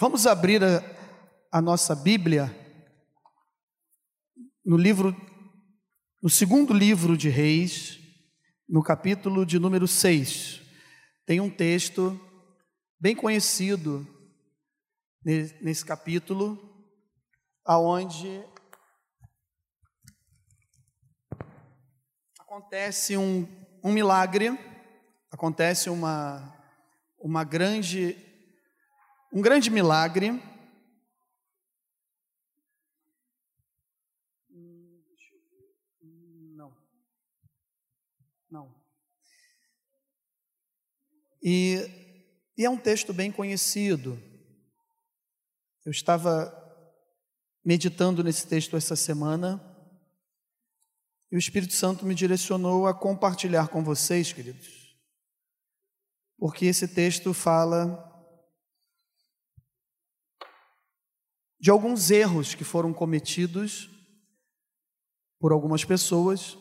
Vamos abrir a, a, nossa Bíblia no livro, no segundo livro de Reis, no capítulo de número 6. Tem um texto bem conhecido nesse capítulo, aonde acontece um, um milagre, acontece uma, uma grande, um grande milagre. Não. Não. E, e é um texto bem conhecido. Eu estava meditando nesse texto essa semana e o Espírito Santo me direcionou a compartilhar com vocês, queridos, porque esse texto fala de alguns erros que foram cometidos por algumas pessoas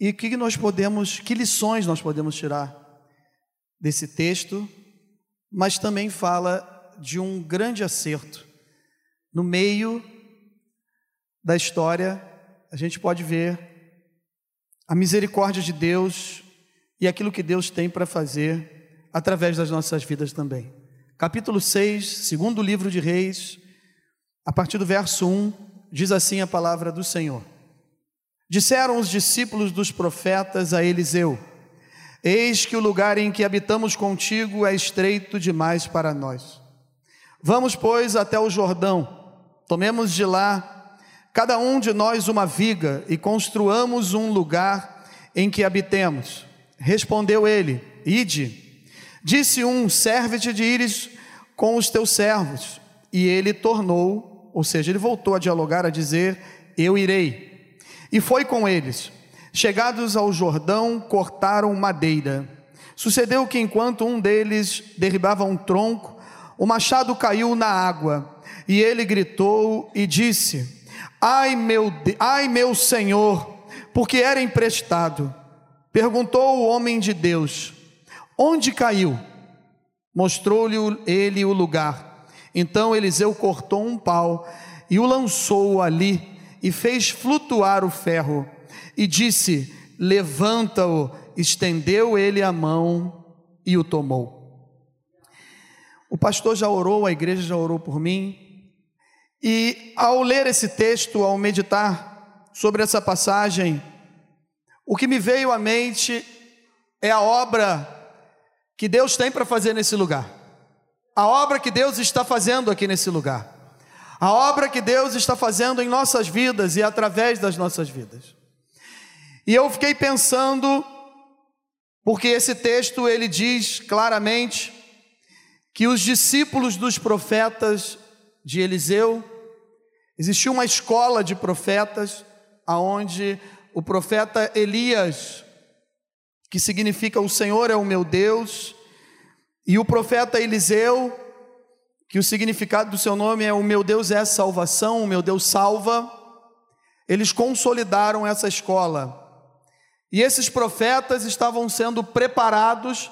e que nós podemos, que lições nós podemos tirar desse texto, mas também fala de um grande acerto no meio da história a gente pode ver a misericórdia de Deus e aquilo que Deus tem para fazer através das nossas vidas também. Capítulo 6, segundo livro de Reis, a partir do verso 1, diz assim a palavra do Senhor. Disseram os discípulos dos profetas a Eliseu: Eis que o lugar em que habitamos contigo é estreito demais para nós. Vamos, pois, até o Jordão, tomemos de lá cada um de nós uma viga e construamos um lugar em que habitemos. Respondeu ele: Ide. Disse um: Serve-te de ires com os teus servos. E ele tornou, ou seja, ele voltou a dialogar, a dizer: Eu irei. E foi com eles. Chegados ao Jordão, cortaram madeira. Sucedeu que enquanto um deles derribava um tronco, o machado caiu na água, e ele gritou e disse: Ai meu, ai meu Senhor, porque era emprestado. Perguntou o homem de Deus: Onde caiu? Mostrou-lhe ele o lugar. Então Eliseu cortou um pau e o lançou ali e fez flutuar o ferro. E disse: Levanta-o. Estendeu ele a mão e o tomou. O pastor já orou, a igreja já orou por mim, e ao ler esse texto, ao meditar sobre essa passagem, o que me veio à mente é a obra que Deus tem para fazer nesse lugar. A obra que Deus está fazendo aqui nesse lugar. A obra que Deus está fazendo em nossas vidas e através das nossas vidas. E eu fiquei pensando, porque esse texto ele diz claramente que os discípulos dos profetas de Eliseu, existia uma escola de profetas, aonde o profeta Elias, que significa o Senhor é o meu Deus, e o profeta Eliseu, que o significado do seu nome é o meu Deus é salvação, o meu Deus salva, eles consolidaram essa escola. E esses profetas estavam sendo preparados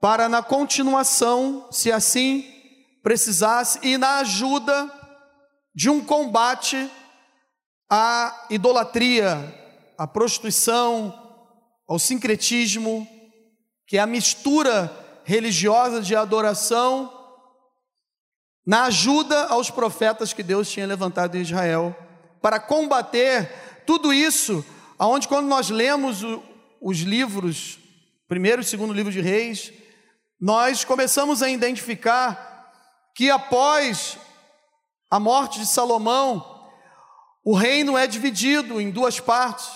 para, na continuação, se assim precisasse e na ajuda de um combate à idolatria, à prostituição, ao sincretismo, que é a mistura religiosa de adoração, na ajuda aos profetas que Deus tinha levantado em Israel, para combater tudo isso, aonde quando nós lemos o, os livros, primeiro e segundo livro de Reis, nós começamos a identificar que após a morte de Salomão, o reino é dividido em duas partes: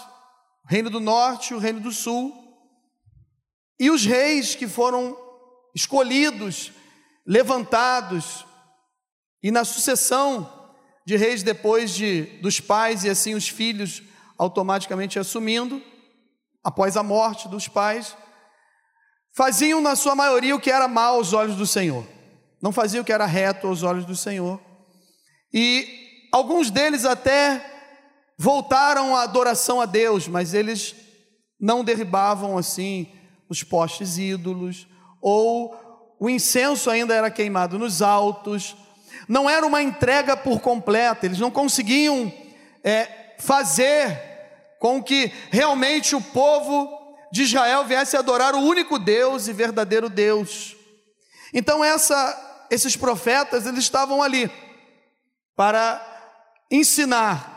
o reino do norte e o reino do sul. E os reis que foram escolhidos, levantados, e na sucessão de reis depois de, dos pais e assim os filhos automaticamente assumindo, após a morte dos pais, faziam na sua maioria o que era mal aos olhos do Senhor não faziam o que era reto aos olhos do Senhor. E alguns deles até voltaram à adoração a Deus, mas eles não derribavam assim os postes ídolos ou o incenso ainda era queimado nos altos, não era uma entrega por completa, eles não conseguiam é, fazer com que realmente o povo de Israel viesse adorar o único Deus e verdadeiro Deus. Então essa, esses profetas eles estavam ali para ensinar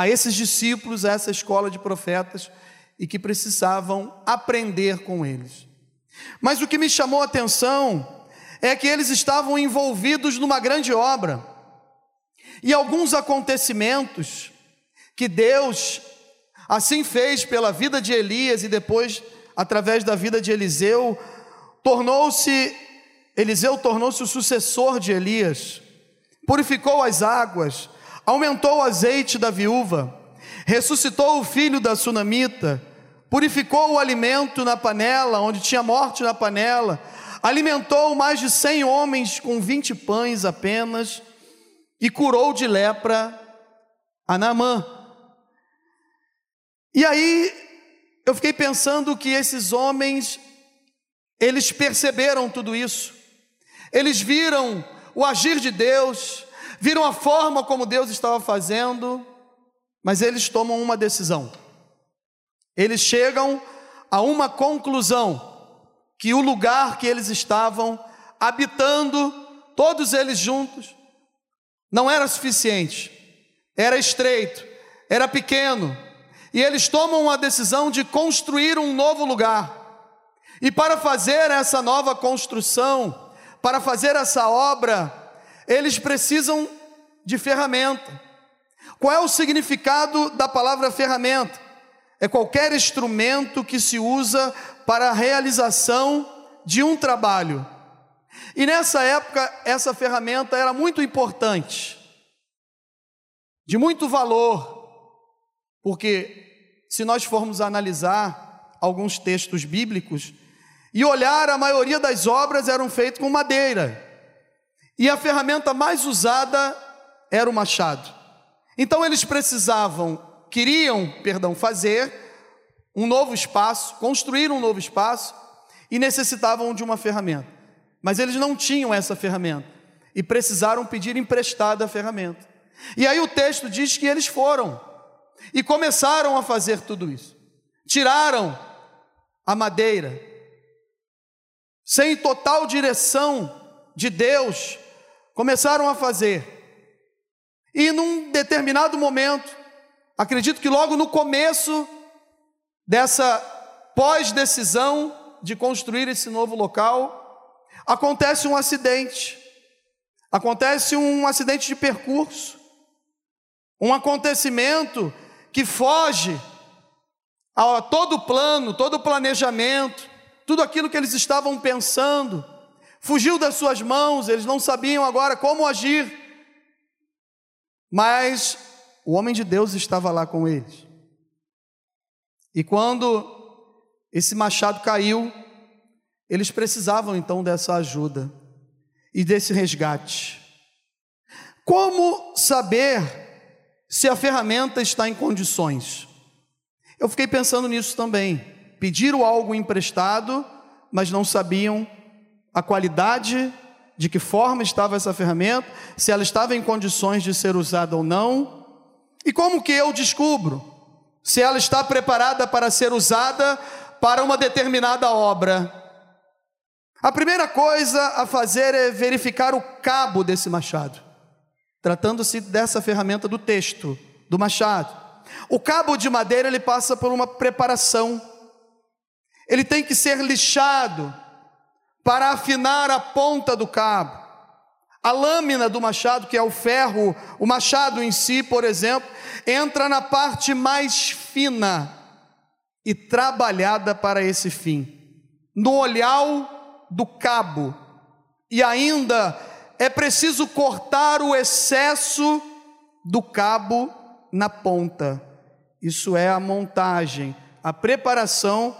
a esses discípulos, a essa escola de profetas, e que precisavam aprender com eles. Mas o que me chamou a atenção é que eles estavam envolvidos numa grande obra. E alguns acontecimentos que Deus assim fez pela vida de Elias e depois através da vida de Eliseu, tornou-se Eliseu tornou-se o sucessor de Elias. Purificou as águas, aumentou o azeite da viúva, ressuscitou o filho da sunamita, purificou o alimento na panela, onde tinha morte na panela, alimentou mais de cem homens com vinte pães apenas, e curou de lepra a Naamã. E aí eu fiquei pensando que esses homens, eles perceberam tudo isso, eles viram o agir de Deus, viram a forma como Deus estava fazendo, mas eles tomam uma decisão. Eles chegam a uma conclusão: que o lugar que eles estavam habitando, todos eles juntos, não era suficiente, era estreito, era pequeno, e eles tomam a decisão de construir um novo lugar. E para fazer essa nova construção, para fazer essa obra, eles precisam de ferramenta. Qual é o significado da palavra ferramenta? é qualquer instrumento que se usa para a realização de um trabalho. E nessa época, essa ferramenta era muito importante, de muito valor, porque se nós formos analisar alguns textos bíblicos e olhar, a maioria das obras eram feitas com madeira, e a ferramenta mais usada era o machado. Então eles precisavam queriam, perdão, fazer um novo espaço, construir um novo espaço e necessitavam de uma ferramenta. Mas eles não tinham essa ferramenta e precisaram pedir emprestada a ferramenta. E aí o texto diz que eles foram e começaram a fazer tudo isso. Tiraram a madeira, sem total direção de Deus, começaram a fazer. E num determinado momento, Acredito que logo no começo dessa pós-decisão de construir esse novo local, acontece um acidente. Acontece um acidente de percurso. Um acontecimento que foge a todo plano, todo planejamento, tudo aquilo que eles estavam pensando, fugiu das suas mãos, eles não sabiam agora como agir. Mas o homem de Deus estava lá com eles. E quando esse machado caiu, eles precisavam então dessa ajuda e desse resgate. Como saber se a ferramenta está em condições? Eu fiquei pensando nisso também. Pediram algo emprestado, mas não sabiam a qualidade, de que forma estava essa ferramenta, se ela estava em condições de ser usada ou não. E como que eu descubro se ela está preparada para ser usada para uma determinada obra? A primeira coisa a fazer é verificar o cabo desse machado, tratando-se dessa ferramenta do texto, do machado. O cabo de madeira ele passa por uma preparação. Ele tem que ser lixado para afinar a ponta do cabo. A lâmina do machado, que é o ferro, o machado em si, por exemplo, entra na parte mais fina e trabalhada para esse fim, no olhal do cabo. E ainda é preciso cortar o excesso do cabo na ponta. Isso é a montagem, a preparação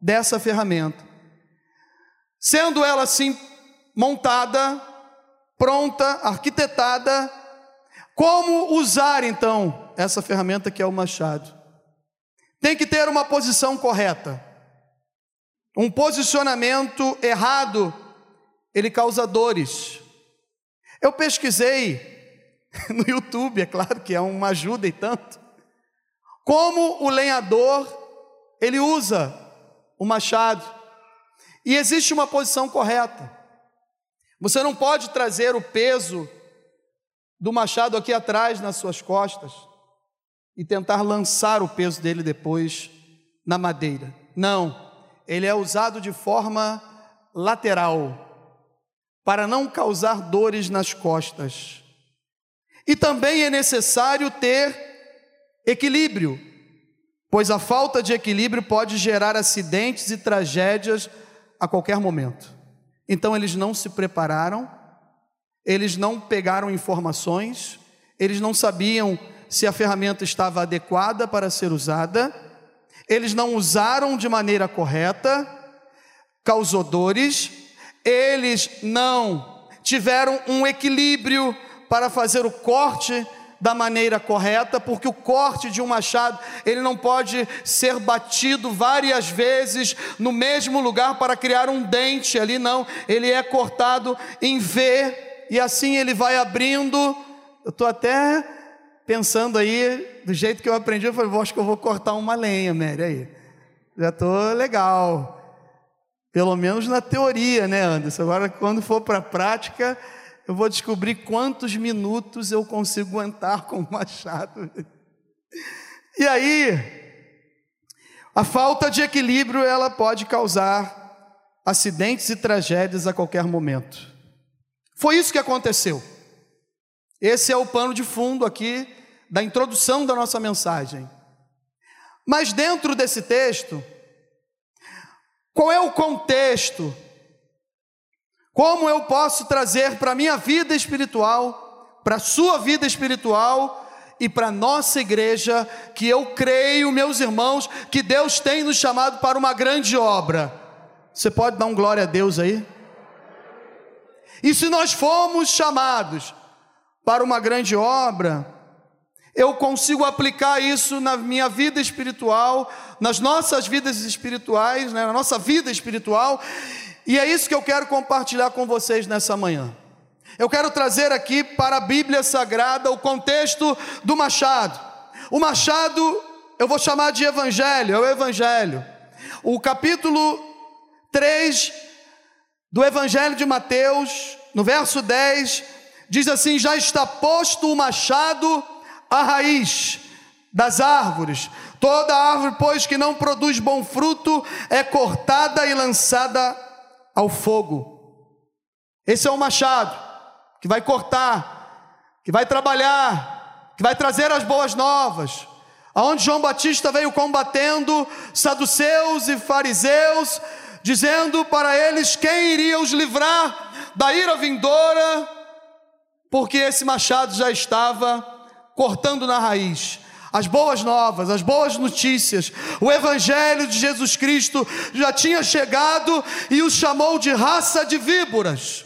dessa ferramenta. Sendo ela assim montada, pronta, arquitetada. Como usar então essa ferramenta que é o machado? Tem que ter uma posição correta. Um posicionamento errado ele causa dores. Eu pesquisei no YouTube, é claro que é uma ajuda e tanto, como o lenhador ele usa o machado. E existe uma posição correta. Você não pode trazer o peso do machado aqui atrás nas suas costas e tentar lançar o peso dele depois na madeira. Não, ele é usado de forma lateral para não causar dores nas costas. E também é necessário ter equilíbrio, pois a falta de equilíbrio pode gerar acidentes e tragédias a qualquer momento. Então eles não se prepararam, eles não pegaram informações, eles não sabiam se a ferramenta estava adequada para ser usada, eles não usaram de maneira correta, causou dores, eles não tiveram um equilíbrio para fazer o corte da maneira correta, porque o corte de um machado, ele não pode ser batido várias vezes no mesmo lugar para criar um dente ali, não, ele é cortado em V, e assim ele vai abrindo. Eu estou até pensando aí, do jeito que eu aprendi, eu falei, acho que eu vou cortar uma lenha, Mary, aí. Já estou legal. Pelo menos na teoria, né, Anderson? Agora, quando for para a prática, eu vou descobrir quantos minutos eu consigo aguentar com o machado. E aí, a falta de equilíbrio ela pode causar acidentes e tragédias a qualquer momento. Foi isso que aconteceu. Esse é o pano de fundo aqui da introdução da nossa mensagem. Mas dentro desse texto, qual é o contexto como eu posso trazer para a minha vida espiritual, para a sua vida espiritual e para a nossa igreja, que eu creio, meus irmãos, que Deus tem nos chamado para uma grande obra. Você pode dar um glória a Deus aí? E se nós formos chamados para uma grande obra, eu consigo aplicar isso na minha vida espiritual, nas nossas vidas espirituais, né, na nossa vida espiritual, e é isso que eu quero compartilhar com vocês nessa manhã. Eu quero trazer aqui para a Bíblia Sagrada o contexto do machado. O machado, eu vou chamar de evangelho, é o evangelho. O capítulo 3 do evangelho de Mateus, no verso 10, diz assim: Já está posto o machado à raiz das árvores. Toda árvore, pois, que não produz bom fruto, é cortada e lançada ao fogo. Esse é o machado que vai cortar, que vai trabalhar, que vai trazer as boas novas. Aonde João Batista veio combatendo saduceus e fariseus, dizendo para eles quem iria os livrar da ira vindoura, porque esse machado já estava cortando na raiz as boas novas, as boas notícias, o Evangelho de Jesus Cristo já tinha chegado e os chamou de raça de víboras,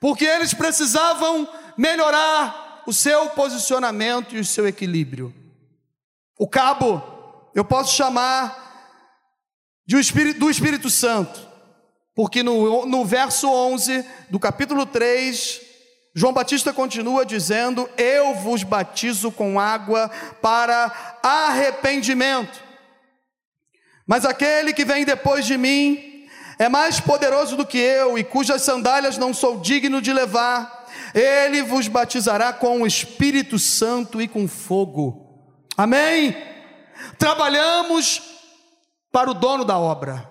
porque eles precisavam melhorar o seu posicionamento e o seu equilíbrio. O cabo, eu posso chamar de um espírito, do Espírito Santo, porque no, no verso 11 do capítulo 3, João Batista continua dizendo: Eu vos batizo com água para arrependimento. Mas aquele que vem depois de mim é mais poderoso do que eu, e cujas sandálias não sou digno de levar. Ele vos batizará com o Espírito Santo e com fogo. Amém? Trabalhamos para o dono da obra.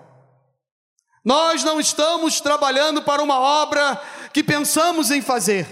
Nós não estamos trabalhando para uma obra que pensamos em fazer,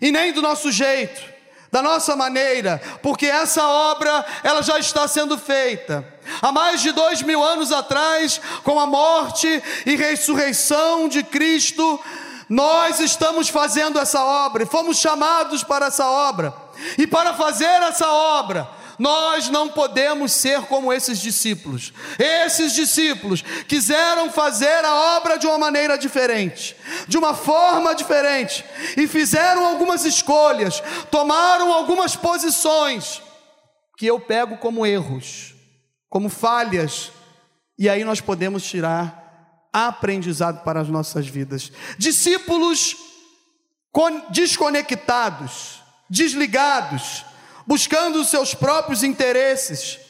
e nem do nosso jeito, da nossa maneira, porque essa obra ela já está sendo feita. Há mais de dois mil anos atrás, com a morte e ressurreição de Cristo, nós estamos fazendo essa obra e fomos chamados para essa obra. E para fazer essa obra, nós não podemos ser como esses discípulos. Esses discípulos quiseram fazer a obra de uma maneira diferente, de uma forma diferente, e fizeram algumas escolhas, tomaram algumas posições que eu pego como erros, como falhas, e aí nós podemos tirar aprendizado para as nossas vidas. Discípulos desconectados, desligados, buscando os seus próprios interesses,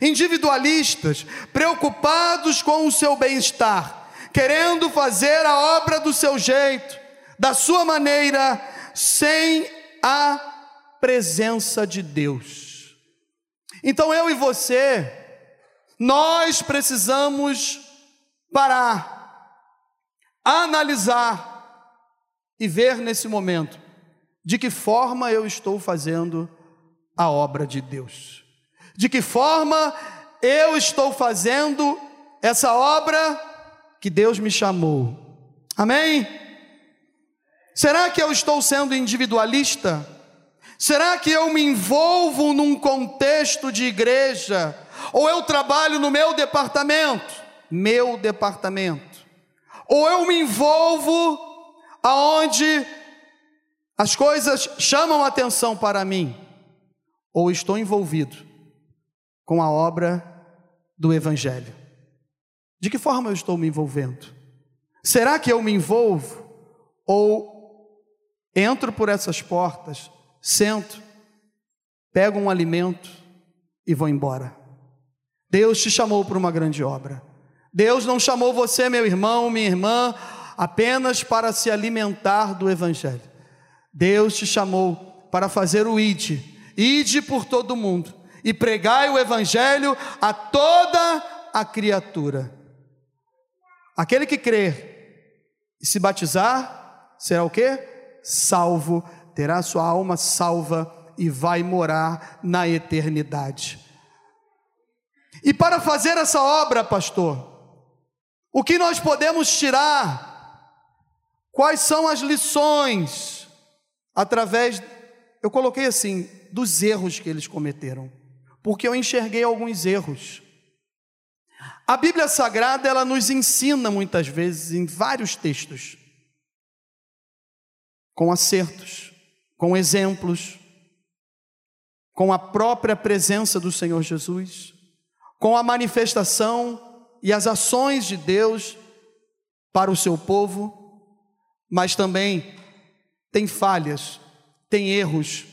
individualistas, preocupados com o seu bem-estar, querendo fazer a obra do seu jeito, da sua maneira, sem a presença de Deus. Então eu e você, nós precisamos parar, analisar e ver nesse momento de que forma eu estou fazendo a obra de Deus. De que forma eu estou fazendo essa obra que Deus me chamou. Amém? Será que eu estou sendo individualista? Será que eu me envolvo num contexto de igreja? Ou eu trabalho no meu departamento? Meu departamento. Ou eu me envolvo aonde as coisas chamam atenção para mim? Ou estou envolvido com a obra do Evangelho? De que forma eu estou me envolvendo? Será que eu me envolvo? Ou entro por essas portas, sento, pego um alimento e vou embora? Deus te chamou para uma grande obra. Deus não chamou você, meu irmão, minha irmã, apenas para se alimentar do Evangelho. Deus te chamou para fazer o ide, ide por todo mundo e pregai o Evangelho a toda a criatura. Aquele que crer e se batizar será o que? Salvo, terá sua alma salva e vai morar na eternidade. E para fazer essa obra, pastor, o que nós podemos tirar Quais são as lições através, eu coloquei assim, dos erros que eles cometeram, porque eu enxerguei alguns erros. A Bíblia Sagrada, ela nos ensina muitas vezes em vários textos, com acertos, com exemplos, com a própria presença do Senhor Jesus, com a manifestação e as ações de Deus para o seu povo mas também tem falhas, tem erros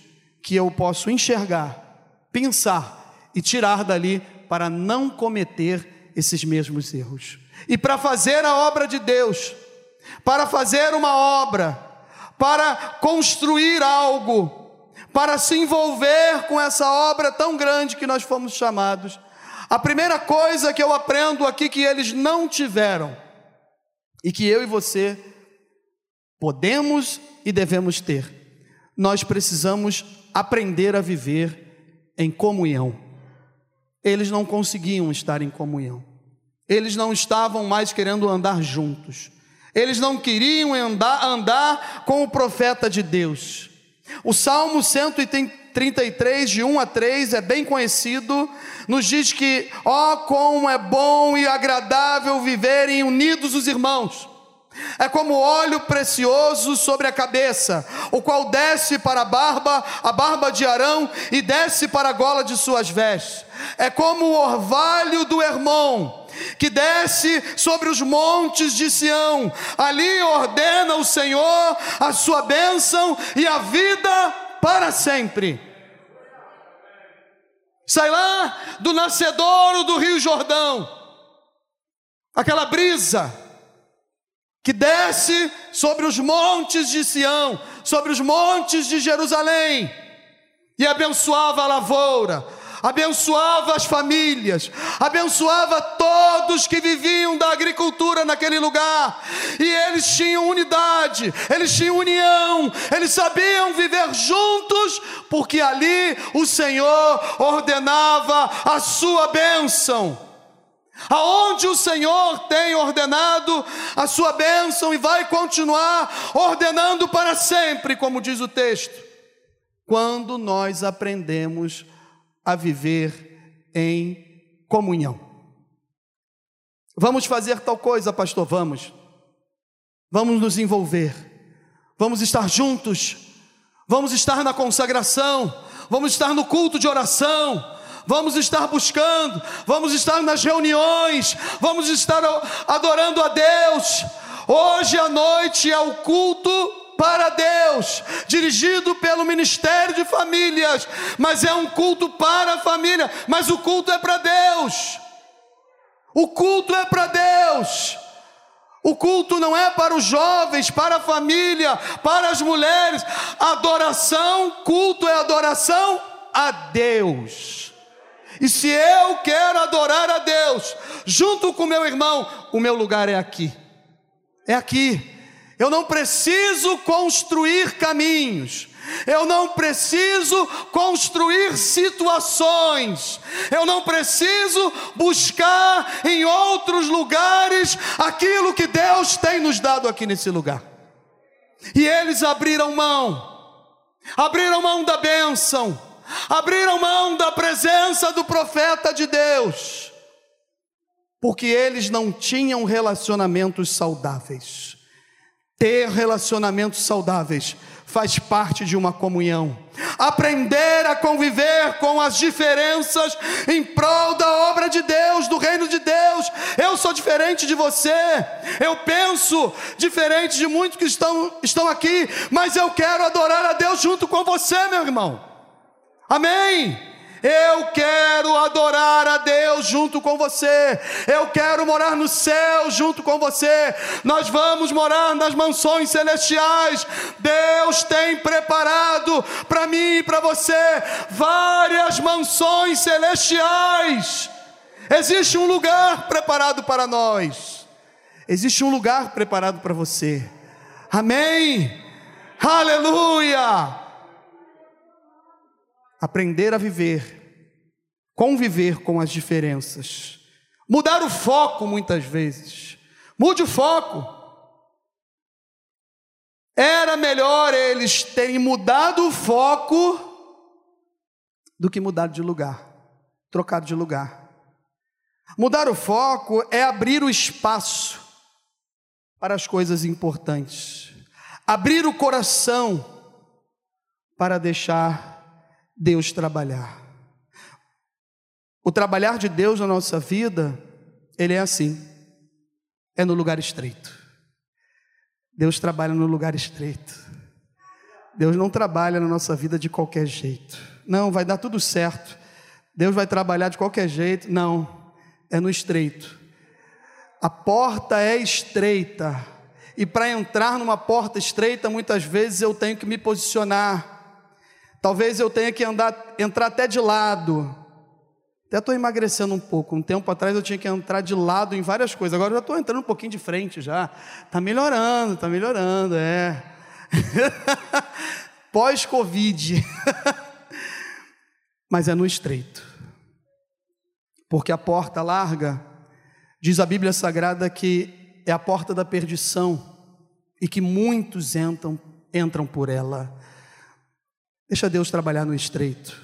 que eu posso enxergar, pensar e tirar dali para não cometer esses mesmos erros. E para fazer a obra de Deus, para fazer uma obra, para construir algo, para se envolver com essa obra tão grande que nós fomos chamados. A primeira coisa que eu aprendo aqui que eles não tiveram e que eu e você podemos e devemos ter. Nós precisamos aprender a viver em comunhão. Eles não conseguiam estar em comunhão. Eles não estavam mais querendo andar juntos. Eles não queriam andar, andar com o profeta de Deus. O Salmo 133, de 1 a 3, é bem conhecido, nos diz que, ó, oh, como é bom e agradável viverem unidos os irmãos. É como óleo precioso sobre a cabeça, o qual desce para a barba, a barba de Arão, e desce para a gola de suas vestes. É como o orvalho do Hermon, que desce sobre os montes de Sião. Ali ordena o Senhor a sua bênção e a vida para sempre. Sai lá do nascedouro do Rio Jordão, aquela brisa que desce sobre os montes de Sião, sobre os montes de Jerusalém, e abençoava a lavoura, abençoava as famílias, abençoava todos que viviam da agricultura naquele lugar, e eles tinham unidade, eles tinham união, eles sabiam viver juntos, porque ali o Senhor ordenava a sua bênção aonde o Senhor tem ordenado a sua bênção e vai continuar ordenando para sempre, como diz o texto, quando nós aprendemos a viver em comunhão. Vamos fazer tal coisa, pastor, vamos. Vamos nos envolver. Vamos estar juntos. Vamos estar na consagração. Vamos estar no culto de oração vamos estar buscando, vamos estar nas reuniões, vamos estar adorando a Deus. Hoje à noite é o culto para Deus, dirigido pelo Ministério de Famílias, mas é um culto para a família, mas o culto é para Deus. O culto é para Deus. O culto não é para os jovens, para a família, para as mulheres. Adoração, culto é adoração a Deus. E se eu quero adorar a Deus, junto com meu irmão, o meu lugar é aqui. É aqui. Eu não preciso construir caminhos. Eu não preciso construir situações, eu não preciso buscar em outros lugares aquilo que Deus tem nos dado aqui nesse lugar. E eles abriram mão, abriram mão da bênção, abriram mão da presença do profeta de Deus, porque eles não tinham relacionamentos saudáveis. Ter relacionamentos saudáveis faz parte de uma comunhão. Aprender a conviver com as diferenças em prol da obra de Deus, do reino de Deus. Eu sou diferente de você, eu penso diferente de muitos que estão, estão aqui, mas eu quero adorar a Deus junto com você, meu irmão. Amém? Eu quero adorar a Deus junto com você. Eu quero morar no céu junto com você. Nós vamos morar nas mansões celestiais. Deus tem preparado para mim e para você várias mansões celestiais. Existe um lugar preparado para nós. Existe um lugar preparado para você. Amém. Aleluia aprender a viver, conviver com as diferenças, mudar o foco muitas vezes. Mude o foco. Era melhor eles terem mudado o foco do que mudado de lugar, trocado de lugar. Mudar o foco é abrir o espaço para as coisas importantes, abrir o coração para deixar Deus trabalhar. O trabalhar de Deus na nossa vida, ele é assim, é no lugar estreito. Deus trabalha no lugar estreito. Deus não trabalha na nossa vida de qualquer jeito. Não, vai dar tudo certo. Deus vai trabalhar de qualquer jeito. Não, é no estreito. A porta é estreita. E para entrar numa porta estreita, muitas vezes eu tenho que me posicionar Talvez eu tenha que andar, entrar até de lado. Até estou emagrecendo um pouco. Um tempo atrás eu tinha que entrar de lado em várias coisas. Agora eu já estou entrando um pouquinho de frente já. Está melhorando, está melhorando, é. Pós-Covid. Mas é no estreito. Porque a porta larga, diz a Bíblia Sagrada que é a porta da perdição e que muitos entram, entram por ela. Deixa Deus trabalhar no estreito.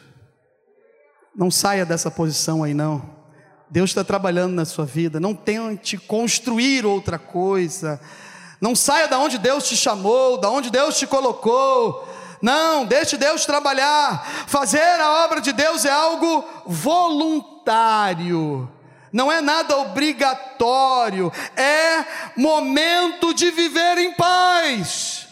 Não saia dessa posição aí, não. Deus está trabalhando na sua vida. Não tente construir outra coisa. Não saia da onde Deus te chamou, da onde Deus te colocou. Não, deixe Deus trabalhar. Fazer a obra de Deus é algo voluntário. Não é nada obrigatório. É momento de viver em paz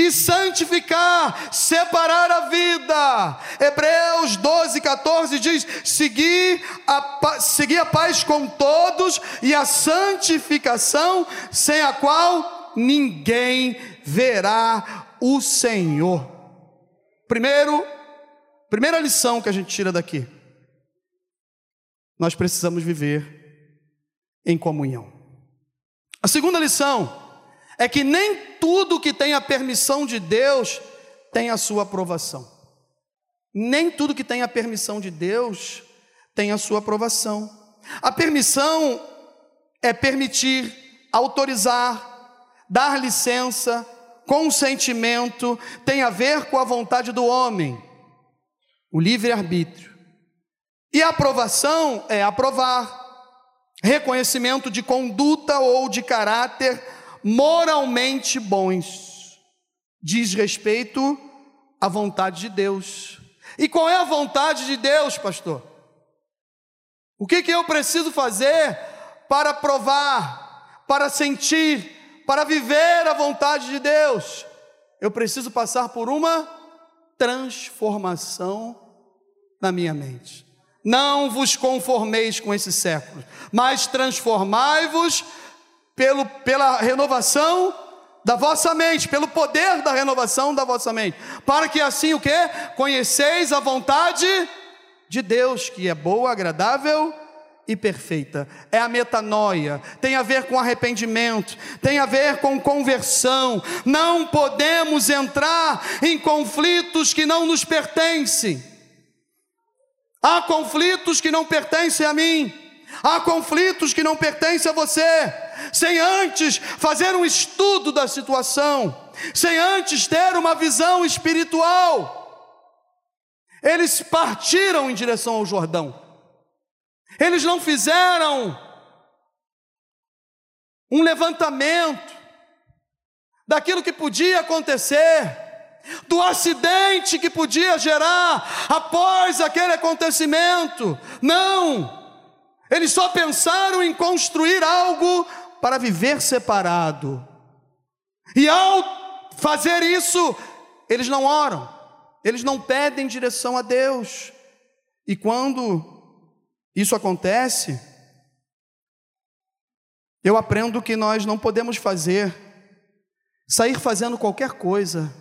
e santificar, separar a vida. Hebreus 12, 14 diz: seguir a, seguir a paz com todos e a santificação, sem a qual ninguém verá o Senhor. Primeiro, primeira lição que a gente tira daqui: nós precisamos viver em comunhão. A segunda lição é que nem tudo que tem a permissão de Deus tem a sua aprovação. Nem tudo que tem a permissão de Deus tem a sua aprovação. A permissão é permitir, autorizar, dar licença, consentimento, tem a ver com a vontade do homem, o livre-arbítrio. E a aprovação é aprovar, reconhecimento de conduta ou de caráter moralmente bons, diz respeito à vontade de Deus. E qual é a vontade de Deus, pastor? O que, que eu preciso fazer para provar, para sentir, para viver a vontade de Deus? Eu preciso passar por uma transformação na minha mente. Não vos conformeis com esse século, mas transformai-vos pelo, pela renovação da vossa mente, pelo poder da renovação da vossa mente, para que assim o que? Conheceis a vontade de Deus, que é boa, agradável e perfeita. É a metanoia, tem a ver com arrependimento, tem a ver com conversão. Não podemos entrar em conflitos que não nos pertencem. Há conflitos que não pertencem a mim, há conflitos que não pertencem a você, sem antes fazer um estudo da situação, sem antes ter uma visão espiritual. Eles partiram em direção ao Jordão, eles não fizeram um levantamento daquilo que podia acontecer do acidente que podia gerar após aquele acontecimento. Não! Eles só pensaram em construir algo para viver separado. E ao fazer isso, eles não oram, eles não pedem direção a Deus. E quando isso acontece, eu aprendo que nós não podemos fazer, sair fazendo qualquer coisa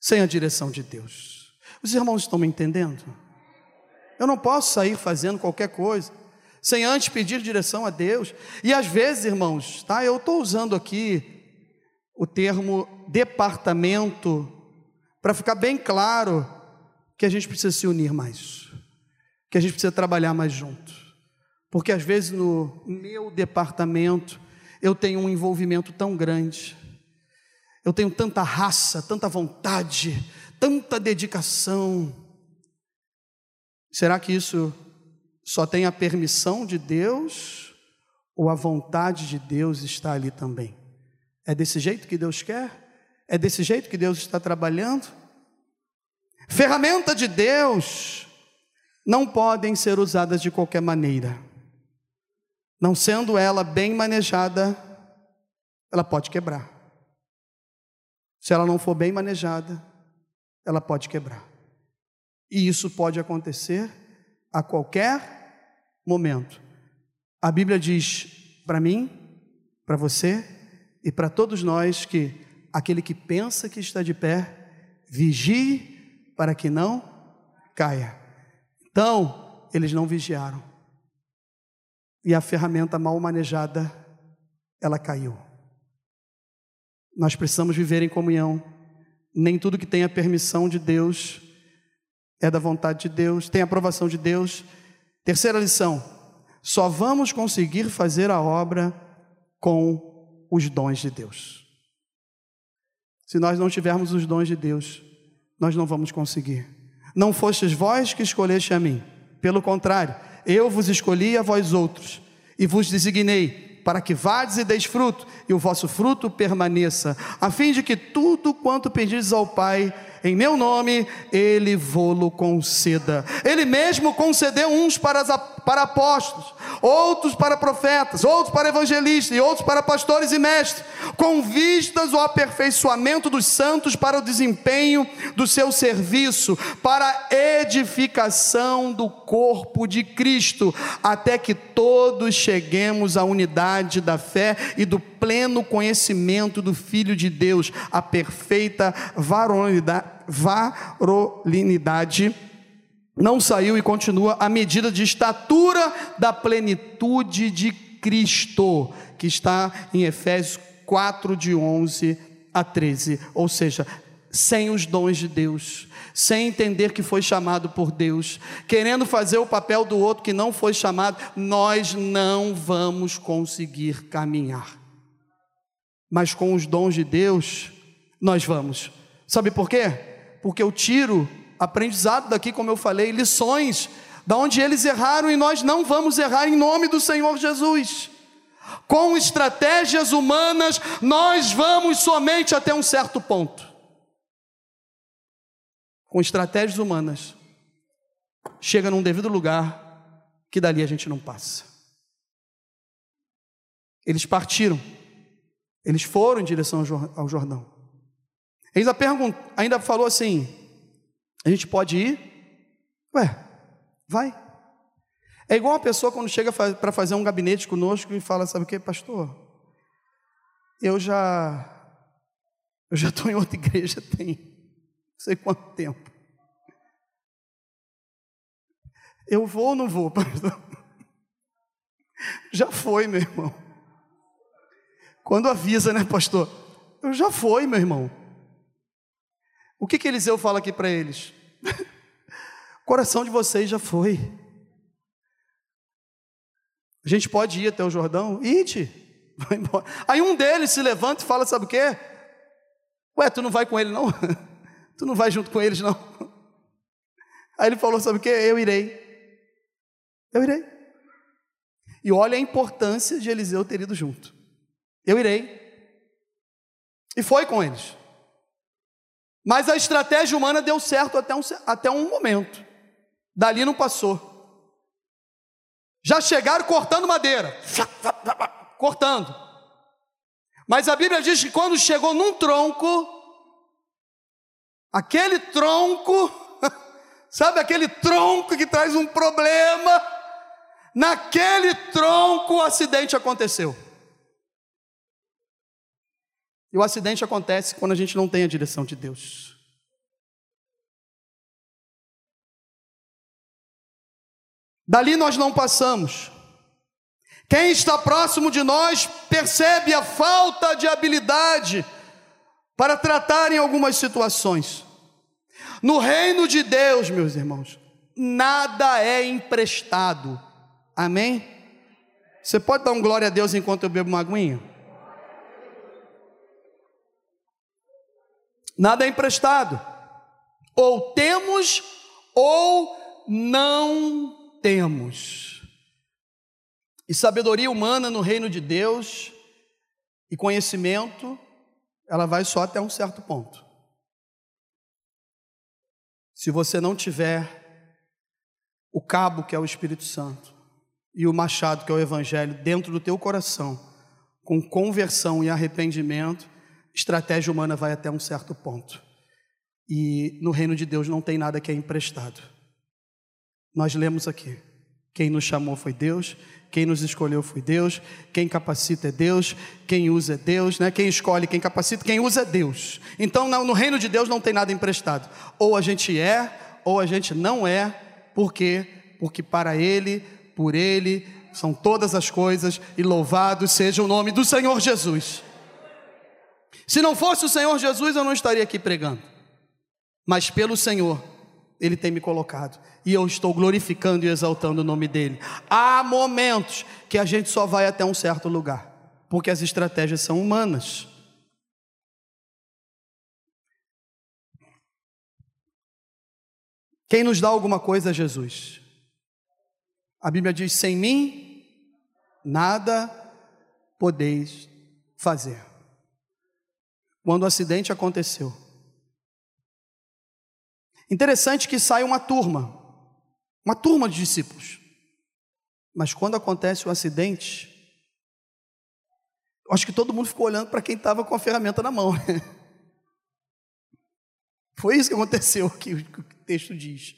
sem a direção de Deus. Os irmãos estão me entendendo? Eu não posso sair fazendo qualquer coisa sem antes pedir direção a Deus. E às vezes, irmãos, tá? Eu estou usando aqui o termo departamento para ficar bem claro que a gente precisa se unir mais, que a gente precisa trabalhar mais junto. Porque às vezes no meu departamento eu tenho um envolvimento tão grande eu tenho tanta raça, tanta vontade, tanta dedicação. Será que isso só tem a permissão de Deus ou a vontade de Deus está ali também? É desse jeito que Deus quer? É desse jeito que Deus está trabalhando? Ferramenta de Deus não podem ser usadas de qualquer maneira. Não sendo ela bem manejada, ela pode quebrar. Se ela não for bem manejada, ela pode quebrar. E isso pode acontecer a qualquer momento. A Bíblia diz para mim, para você e para todos nós que aquele que pensa que está de pé, vigie para que não caia. Então, eles não vigiaram. E a ferramenta mal manejada, ela caiu. Nós precisamos viver em comunhão. Nem tudo que tem a permissão de Deus é da vontade de Deus, tem a aprovação de Deus. Terceira lição: só vamos conseguir fazer a obra com os dons de Deus. Se nós não tivermos os dons de Deus, nós não vamos conseguir. Não fostes vós que escolheste a mim, pelo contrário, eu vos escolhi a vós outros e vos designei para que vades e deis fruto, e o vosso fruto permaneça, a fim de que tudo quanto pedis ao Pai, em meu nome, Ele vô-lo conceda. Ele mesmo concedeu uns para, as, para apóstolos, outros para profetas, outros para evangelistas e outros para pastores e mestres, com vistas ao aperfeiçoamento dos santos para o desempenho do seu serviço, para a edificação do corpo de Cristo, até que todos cheguemos à unidade da fé e do pleno conhecimento do Filho de Deus, a perfeita varonilidade não saiu e continua à medida de estatura da plenitude de Cristo, que está em Efésios 4, de 11 a 13. Ou seja, sem os dons de Deus, sem entender que foi chamado por Deus, querendo fazer o papel do outro que não foi chamado, nós não vamos conseguir caminhar. Mas com os dons de Deus, nós vamos. Sabe por quê? porque eu tiro aprendizado daqui, como eu falei, lições da onde eles erraram e nós não vamos errar em nome do Senhor Jesus. Com estratégias humanas, nós vamos somente até um certo ponto. com estratégias humanas, chega num devido lugar que dali a gente não passa. Eles partiram, eles foram em direção ao Jordão. Eles ainda falou assim: a gente pode ir? Ué, vai. É igual uma pessoa quando chega para fazer um gabinete conosco e fala: sabe o que, pastor? Eu já eu já estou em outra igreja tem não sei quanto tempo. Eu vou ou não vou, pastor? Já foi, meu irmão. Quando avisa, né, pastor? Eu já foi, meu irmão. O que que Eliseu fala aqui para eles? o coração de vocês já foi. A gente pode ir até o Jordão? Ide. Vai embora. Aí um deles se levanta e fala: Sabe o quê? Ué, tu não vai com ele não? tu não vai junto com eles não? Aí ele falou: Sabe o quê? Eu irei. Eu irei. E olha a importância de Eliseu ter ido junto. Eu irei. E foi com eles. Mas a estratégia humana deu certo até um, até um momento. Dali não passou. Já chegaram cortando madeira. Cortando. Mas a Bíblia diz que quando chegou num tronco, aquele tronco, sabe aquele tronco que traz um problema? Naquele tronco o acidente aconteceu. E o acidente acontece quando a gente não tem a direção de Deus. Dali nós não passamos. Quem está próximo de nós percebe a falta de habilidade para tratar em algumas situações. No reino de Deus, meus irmãos, nada é emprestado. Amém? Você pode dar um glória a Deus enquanto eu bebo uma aguinha? Nada é emprestado. Ou temos ou não temos. E sabedoria humana no reino de Deus e conhecimento, ela vai só até um certo ponto. Se você não tiver o cabo que é o Espírito Santo e o machado que é o evangelho dentro do teu coração, com conversão e arrependimento, estratégia humana vai até um certo ponto. E no reino de Deus não tem nada que é emprestado. Nós lemos aqui: quem nos chamou foi Deus, quem nos escolheu foi Deus, quem capacita é Deus, quem usa é Deus, né? quem escolhe, quem capacita, quem usa é Deus. Então no reino de Deus não tem nada emprestado. Ou a gente é, ou a gente não é, por quê? Porque para Ele, por Ele, são todas as coisas, e louvado seja o nome do Senhor Jesus. Se não fosse o Senhor Jesus, eu não estaria aqui pregando. Mas pelo Senhor, Ele tem me colocado. E eu estou glorificando e exaltando o nome dEle. Há momentos que a gente só vai até um certo lugar, porque as estratégias são humanas. Quem nos dá alguma coisa é Jesus. A Bíblia diz: sem mim, nada podeis fazer quando o acidente aconteceu. Interessante que sai uma turma, uma turma de discípulos. Mas quando acontece o acidente, acho que todo mundo ficou olhando para quem estava com a ferramenta na mão. Foi isso que aconteceu que o texto diz.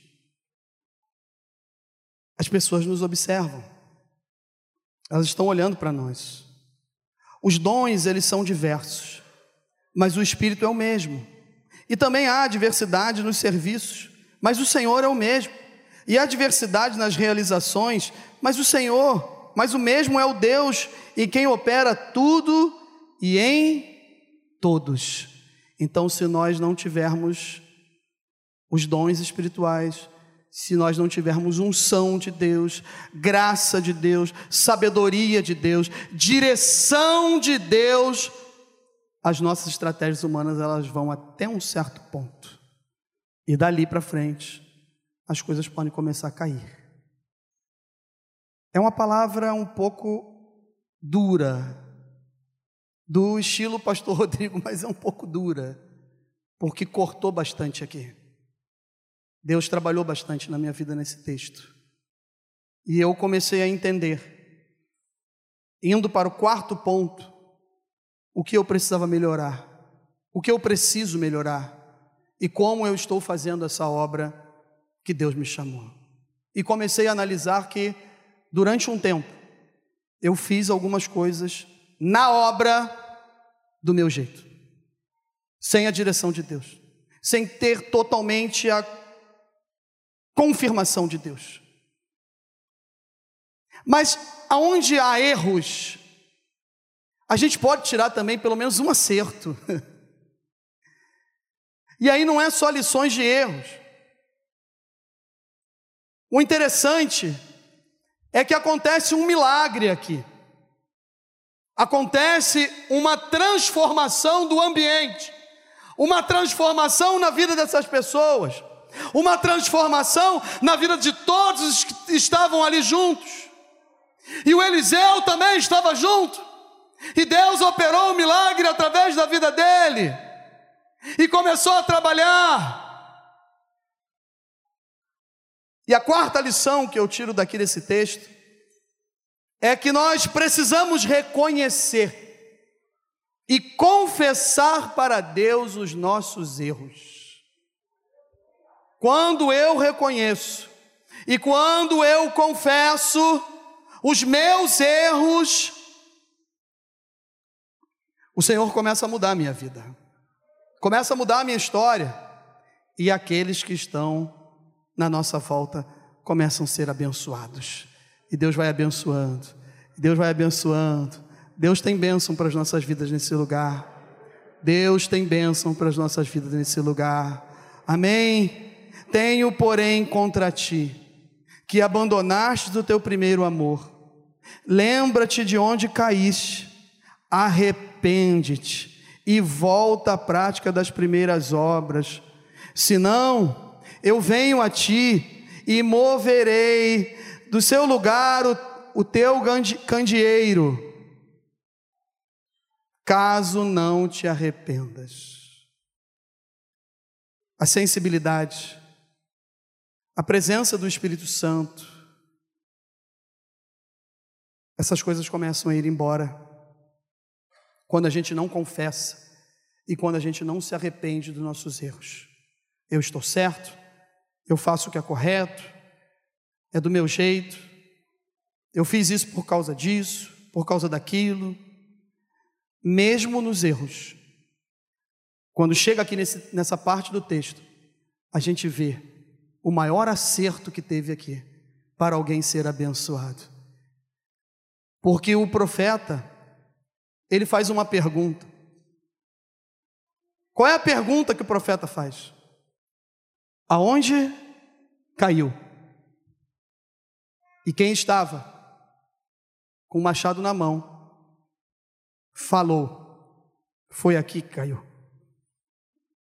As pessoas nos observam. Elas estão olhando para nós. Os dons, eles são diversos mas o Espírito é o mesmo. E também há diversidade nos serviços, mas o Senhor é o mesmo. E há diversidade nas realizações, mas o Senhor, mas o mesmo é o Deus e quem opera tudo e em todos. Então, se nós não tivermos os dons espirituais, se nós não tivermos unção de Deus, graça de Deus, sabedoria de Deus, direção de Deus, as nossas estratégias humanas elas vão até um certo ponto. E dali para frente, as coisas podem começar a cair. É uma palavra um pouco dura, do estilo pastor Rodrigo, mas é um pouco dura, porque cortou bastante aqui. Deus trabalhou bastante na minha vida nesse texto. E eu comecei a entender, indo para o quarto ponto, o que eu precisava melhorar, o que eu preciso melhorar e como eu estou fazendo essa obra que Deus me chamou. E comecei a analisar que, durante um tempo, eu fiz algumas coisas na obra do meu jeito, sem a direção de Deus, sem ter totalmente a confirmação de Deus. Mas aonde há erros, a gente pode tirar também pelo menos um acerto. e aí não é só lições de erros. O interessante é que acontece um milagre aqui. Acontece uma transformação do ambiente, uma transformação na vida dessas pessoas, uma transformação na vida de todos os que estavam ali juntos. E o Eliseu também estava junto. E Deus operou um milagre através da vida dele. E começou a trabalhar. E a quarta lição que eu tiro daqui desse texto é que nós precisamos reconhecer e confessar para Deus os nossos erros. Quando eu reconheço e quando eu confesso os meus erros, o Senhor começa a mudar a minha vida, começa a mudar a minha história, e aqueles que estão na nossa volta começam a ser abençoados. E Deus vai abençoando, Deus vai abençoando. Deus tem bênção para as nossas vidas nesse lugar. Deus tem bênção para as nossas vidas nesse lugar. Amém. Tenho, porém, contra ti que abandonaste do teu primeiro amor. Lembra-te de onde caíste, arrepende-te e volta à prática das primeiras obras. Senão, eu venho a ti e moverei do seu lugar o, o teu candeeiro, caso não te arrependas. A sensibilidade, a presença do Espírito Santo, essas coisas começam a ir embora quando a gente não confessa e quando a gente não se arrepende dos nossos erros. Eu estou certo, eu faço o que é correto, é do meu jeito, eu fiz isso por causa disso, por causa daquilo, mesmo nos erros. Quando chega aqui nesse, nessa parte do texto, a gente vê o maior acerto que teve aqui para alguém ser abençoado. Porque o profeta, ele faz uma pergunta. Qual é a pergunta que o profeta faz? Aonde caiu? E quem estava com o machado na mão falou: Foi aqui que caiu.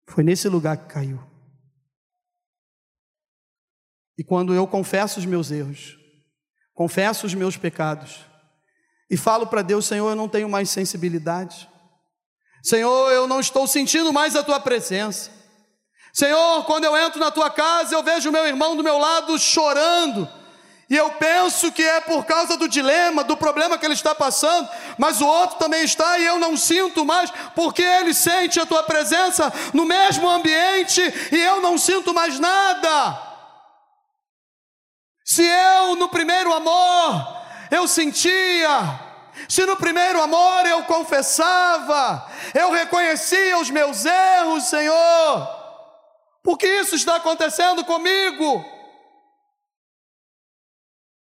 Foi nesse lugar que caiu. E quando eu confesso os meus erros, confesso os meus pecados, e falo para Deus: Senhor, eu não tenho mais sensibilidade. Senhor, eu não estou sentindo mais a tua presença. Senhor, quando eu entro na tua casa, eu vejo meu irmão do meu lado chorando. E eu penso que é por causa do dilema, do problema que ele está passando, mas o outro também está e eu não sinto mais, porque ele sente a tua presença no mesmo ambiente e eu não sinto mais nada. Se eu no primeiro amor eu sentia, se no primeiro amor eu confessava, eu reconhecia os meus erros, Senhor, porque isso está acontecendo comigo.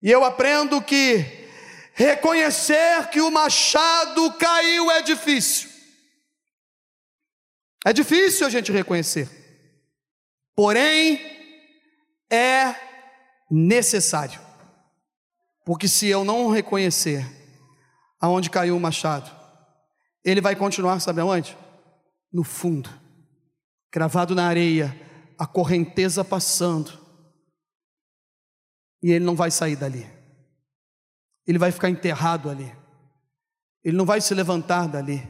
E eu aprendo que reconhecer que o machado caiu é difícil. É difícil a gente reconhecer. Porém, é necessário. Porque se eu não reconhecer aonde caiu o machado, ele vai continuar, sabe aonde? No fundo, cravado na areia, a correnteza passando, e ele não vai sair dali, ele vai ficar enterrado ali, ele não vai se levantar dali.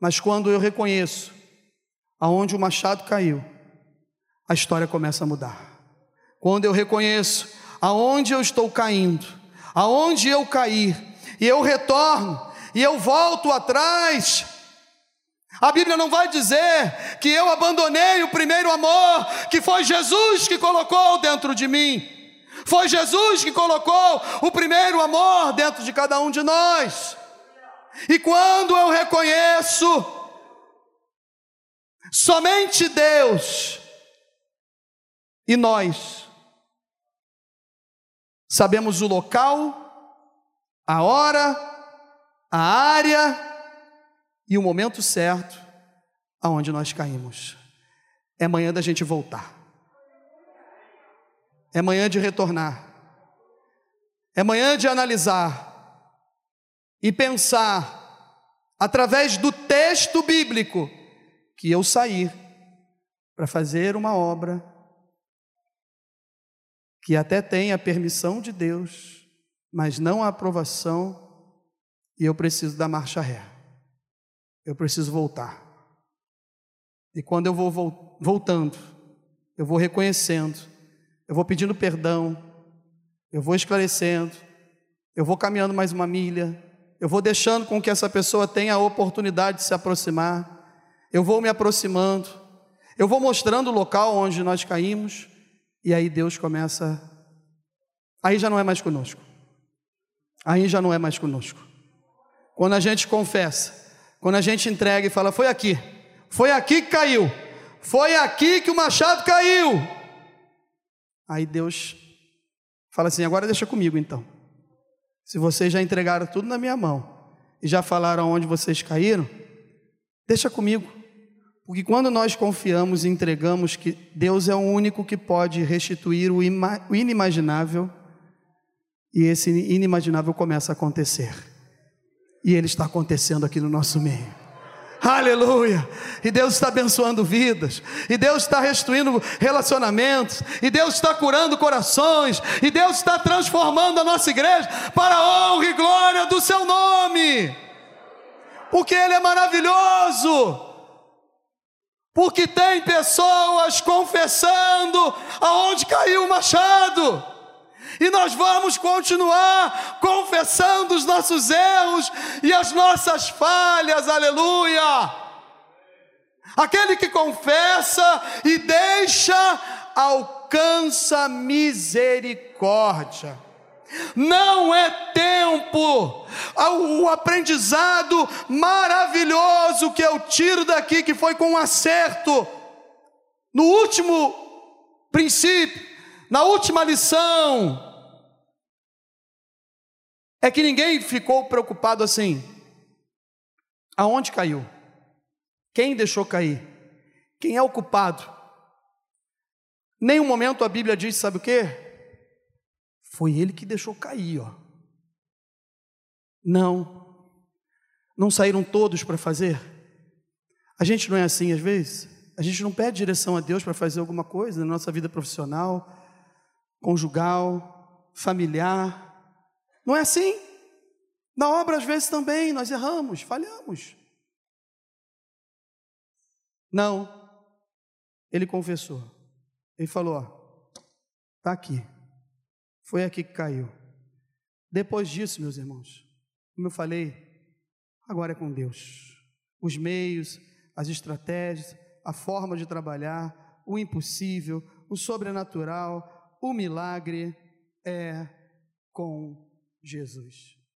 Mas quando eu reconheço aonde o machado caiu, a história começa a mudar. Quando eu reconheço aonde eu estou caindo, aonde eu caí, e eu retorno, e eu volto atrás, a Bíblia não vai dizer que eu abandonei o primeiro amor, que foi Jesus que colocou dentro de mim. Foi Jesus que colocou o primeiro amor dentro de cada um de nós. E quando eu reconheço, somente Deus e nós sabemos o local, a hora, a área e o momento certo aonde nós caímos. É manhã da gente voltar. É manhã de retornar. É manhã de analisar e pensar através do texto bíblico que eu sair para fazer uma obra que até tem a permissão de Deus, mas não a aprovação, e eu preciso da marcha ré eu preciso voltar. E quando eu vou voltando, eu vou reconhecendo, eu vou pedindo perdão, eu vou esclarecendo, eu vou caminhando mais uma milha, eu vou deixando com que essa pessoa tenha a oportunidade de se aproximar, eu vou me aproximando, eu vou mostrando o local onde nós caímos, e aí Deus começa. Aí já não é mais conosco. Aí já não é mais conosco. Quando a gente confessa, quando a gente entrega e fala, foi aqui, foi aqui que caiu, foi aqui que o machado caiu. Aí Deus fala assim: agora deixa comigo então. Se vocês já entregaram tudo na minha mão e já falaram onde vocês caíram, deixa comigo. Porque quando nós confiamos e entregamos que Deus é o único que pode restituir o inimaginável, e esse inimaginável começa a acontecer. E ele está acontecendo aqui no nosso meio. Aleluia! E Deus está abençoando vidas, e Deus está restituindo relacionamentos, e Deus está curando corações, e Deus está transformando a nossa igreja para a honra e glória do seu nome, porque Ele é maravilhoso, porque tem pessoas confessando aonde caiu o machado e nós vamos continuar confessando os nossos erros e as nossas falhas, aleluia. Aquele que confessa e deixa, alcança misericórdia. Não é tempo, o aprendizado maravilhoso que eu tiro daqui, que foi com um acerto, no último princípio, na última lição, é que ninguém ficou preocupado assim. Aonde caiu? Quem deixou cair? Quem é o culpado? Nenhum momento a Bíblia diz, sabe o que? Foi ele que deixou cair, ó. Não. Não saíram todos para fazer? A gente não é assim às vezes? A gente não pede direção a Deus para fazer alguma coisa na nossa vida profissional, conjugal, familiar. Não é assim? Na obra, às vezes, também nós erramos, falhamos. Não. Ele confessou. Ele falou: ó, está aqui. Foi aqui que caiu. Depois disso, meus irmãos, como eu falei, agora é com Deus. Os meios, as estratégias, a forma de trabalhar, o impossível, o sobrenatural, o milagre é com Jesus.